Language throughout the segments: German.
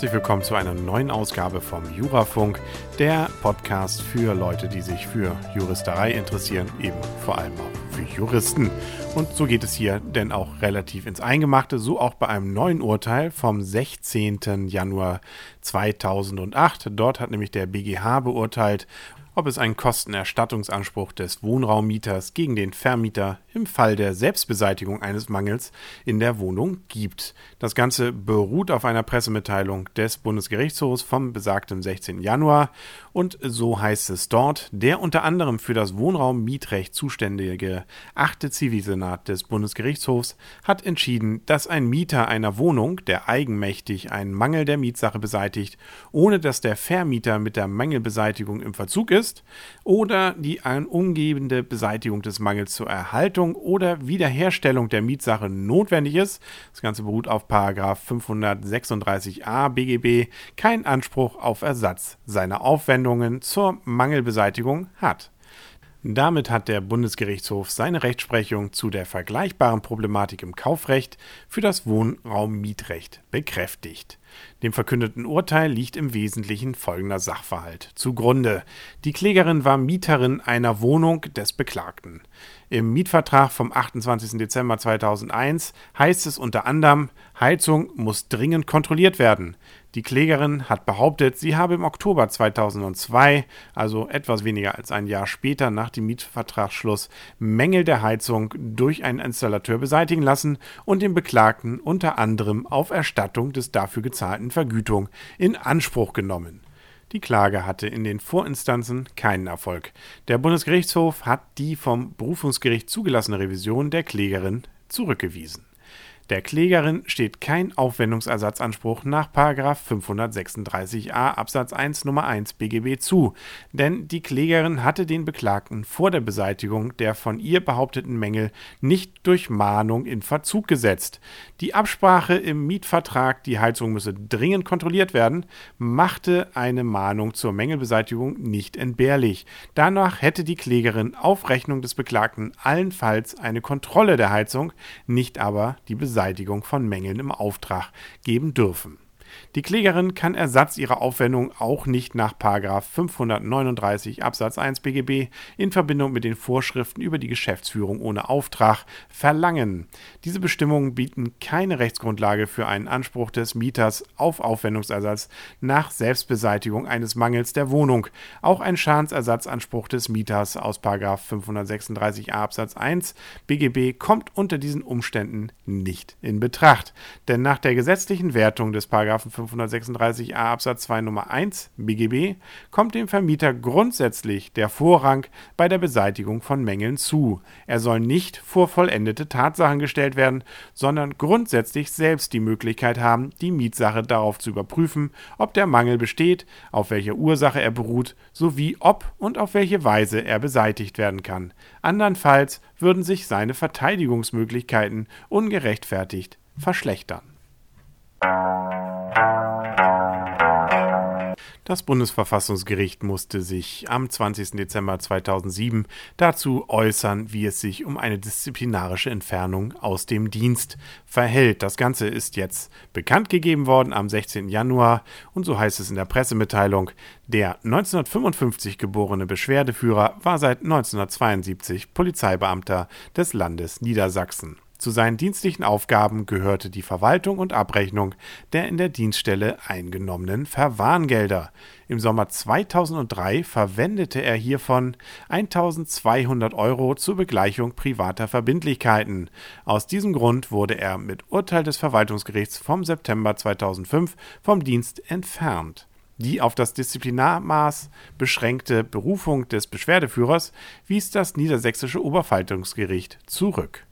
Herzlich willkommen zu einer neuen Ausgabe vom Jurafunk, der Podcast für Leute, die sich für Juristerei interessieren, eben vor allem auch für Juristen. Und so geht es hier denn auch relativ ins Eingemachte, so auch bei einem neuen Urteil vom 16. Januar 2008. Dort hat nämlich der BGH beurteilt, ob es einen Kostenerstattungsanspruch des Wohnraummieters gegen den Vermieter im Fall der Selbstbeseitigung eines Mangels in der Wohnung gibt. Das Ganze beruht auf einer Pressemitteilung des Bundesgerichtshofs vom besagten 16. Januar und so heißt es dort, der unter anderem für das Wohnraummietrecht zuständige 8. Zivilsenat des Bundesgerichtshofs hat entschieden, dass ein Mieter einer Wohnung, der eigenmächtig einen Mangel der Mietsache beseitigt, ohne dass der Vermieter mit der Mangelbeseitigung im Verzug ist, oder die umgebende Beseitigung des Mangels zur Erhaltung Erstattung oder Wiederherstellung der Mietsache notwendig ist, das Ganze beruht auf 536a BGB, keinen Anspruch auf Ersatz seiner Aufwendungen zur Mangelbeseitigung hat. Damit hat der Bundesgerichtshof seine Rechtsprechung zu der vergleichbaren Problematik im Kaufrecht für das Wohnraummietrecht bekräftigt. Dem verkündeten Urteil liegt im Wesentlichen folgender Sachverhalt zugrunde. Die Klägerin war Mieterin einer Wohnung des Beklagten. Im Mietvertrag vom 28. Dezember 2001 heißt es unter anderem, Heizung muss dringend kontrolliert werden. Die Klägerin hat behauptet, sie habe im Oktober 2002, also etwas weniger als ein Jahr später nach dem Mietvertragsschluss, Mängel der Heizung durch einen Installateur beseitigen lassen und den Beklagten unter anderem auf Erstattung des dafür gezahlten Vergütung in Anspruch genommen. Die Klage hatte in den Vorinstanzen keinen Erfolg. Der Bundesgerichtshof hat die vom Berufungsgericht zugelassene Revision der Klägerin zurückgewiesen. Der Klägerin steht kein Aufwendungsersatzanspruch nach 536a Absatz 1 Nummer 1 BGB zu, denn die Klägerin hatte den Beklagten vor der Beseitigung der von ihr behaupteten Mängel nicht durch Mahnung in Verzug gesetzt. Die Absprache im Mietvertrag, die Heizung müsse dringend kontrolliert werden, machte eine Mahnung zur Mängelbeseitigung nicht entbehrlich. Danach hätte die Klägerin auf Rechnung des Beklagten allenfalls eine Kontrolle der Heizung, nicht aber die Beseitigung Beseitigung von Mängeln im Auftrag geben dürfen die Klägerin kann Ersatz ihrer Aufwendung auch nicht nach 539 Absatz 1 BGB in Verbindung mit den Vorschriften über die Geschäftsführung ohne Auftrag verlangen. Diese Bestimmungen bieten keine Rechtsgrundlage für einen Anspruch des Mieters auf Aufwendungsersatz nach Selbstbeseitigung eines Mangels der Wohnung. Auch ein Schadensersatzanspruch des Mieters aus 536a Absatz 1 BGB kommt unter diesen Umständen nicht in Betracht. Denn nach der gesetzlichen Wertung des 536a Absatz 2 Nummer 1 BGB kommt dem Vermieter grundsätzlich der Vorrang bei der Beseitigung von Mängeln zu. Er soll nicht vor vollendete Tatsachen gestellt werden, sondern grundsätzlich selbst die Möglichkeit haben, die Mietsache darauf zu überprüfen, ob der Mangel besteht, auf welcher Ursache er beruht, sowie ob und auf welche Weise er beseitigt werden kann. Andernfalls würden sich seine Verteidigungsmöglichkeiten ungerechtfertigt verschlechtern. Das Bundesverfassungsgericht musste sich am 20. Dezember 2007 dazu äußern, wie es sich um eine disziplinarische Entfernung aus dem Dienst verhält. Das Ganze ist jetzt bekannt gegeben worden am 16. Januar und so heißt es in der Pressemitteilung. Der 1955 geborene Beschwerdeführer war seit 1972 Polizeibeamter des Landes Niedersachsen. Zu seinen dienstlichen Aufgaben gehörte die Verwaltung und Abrechnung der in der Dienststelle eingenommenen Verwarngelder. Im Sommer 2003 verwendete er hiervon 1200 Euro zur Begleichung privater Verbindlichkeiten. Aus diesem Grund wurde er mit Urteil des Verwaltungsgerichts vom September 2005 vom Dienst entfernt. Die auf das Disziplinarmaß beschränkte Berufung des Beschwerdeführers wies das niedersächsische Oberverwaltungsgericht zurück.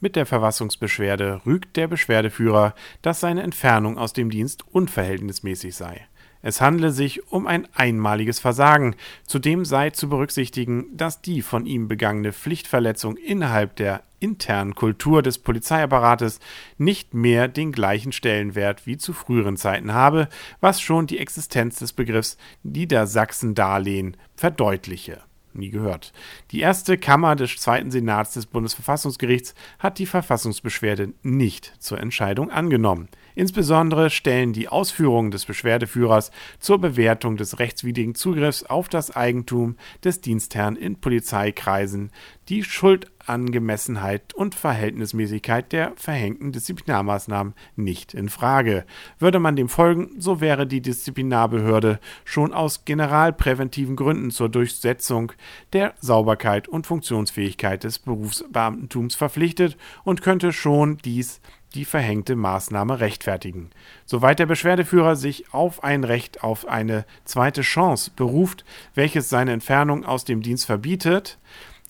Mit der Verfassungsbeschwerde rügt der Beschwerdeführer, dass seine Entfernung aus dem Dienst unverhältnismäßig sei. Es handle sich um ein einmaliges Versagen. Zudem sei zu berücksichtigen, dass die von ihm begangene Pflichtverletzung innerhalb der internen Kultur des Polizeiapparates nicht mehr den gleichen Stellenwert wie zu früheren Zeiten habe, was schon die Existenz des Begriffs Niedersachsen-Darlehen verdeutliche nie gehört. Die erste Kammer des Zweiten Senats des Bundesverfassungsgerichts hat die Verfassungsbeschwerde nicht zur Entscheidung angenommen. Insbesondere stellen die Ausführungen des Beschwerdeführers zur Bewertung des rechtswidrigen Zugriffs auf das Eigentum des Dienstherrn in Polizeikreisen die Schuldangemessenheit und Verhältnismäßigkeit der verhängten Disziplinarmaßnahmen nicht in Frage. Würde man dem folgen, so wäre die Disziplinarbehörde schon aus generalpräventiven Gründen zur Durchsetzung der Sauberkeit und Funktionsfähigkeit des Berufsbeamtentums verpflichtet und könnte schon dies die verhängte Maßnahme rechtfertigen. Soweit der Beschwerdeführer sich auf ein Recht auf eine zweite Chance beruft, welches seine Entfernung aus dem Dienst verbietet,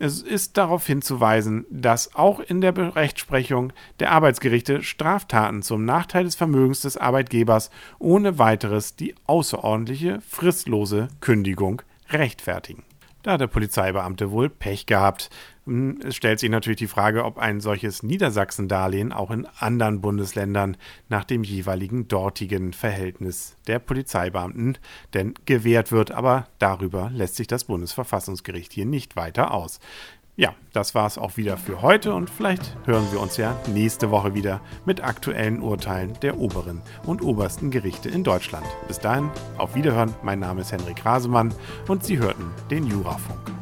es ist darauf hinzuweisen, dass auch in der Rechtsprechung der Arbeitsgerichte Straftaten zum Nachteil des Vermögens des Arbeitgebers ohne weiteres die außerordentliche fristlose Kündigung rechtfertigen. Da hat der Polizeibeamte wohl Pech gehabt. Es stellt sich natürlich die Frage, ob ein solches Niedersachsen-Darlehen auch in anderen Bundesländern nach dem jeweiligen dortigen Verhältnis der Polizeibeamten denn gewährt wird. Aber darüber lässt sich das Bundesverfassungsgericht hier nicht weiter aus. Ja, das war es auch wieder für heute und vielleicht hören wir uns ja nächste Woche wieder mit aktuellen Urteilen der oberen und obersten Gerichte in Deutschland. Bis dahin, auf Wiederhören, mein Name ist Henrik Rasemann und Sie hörten den Jurafunk.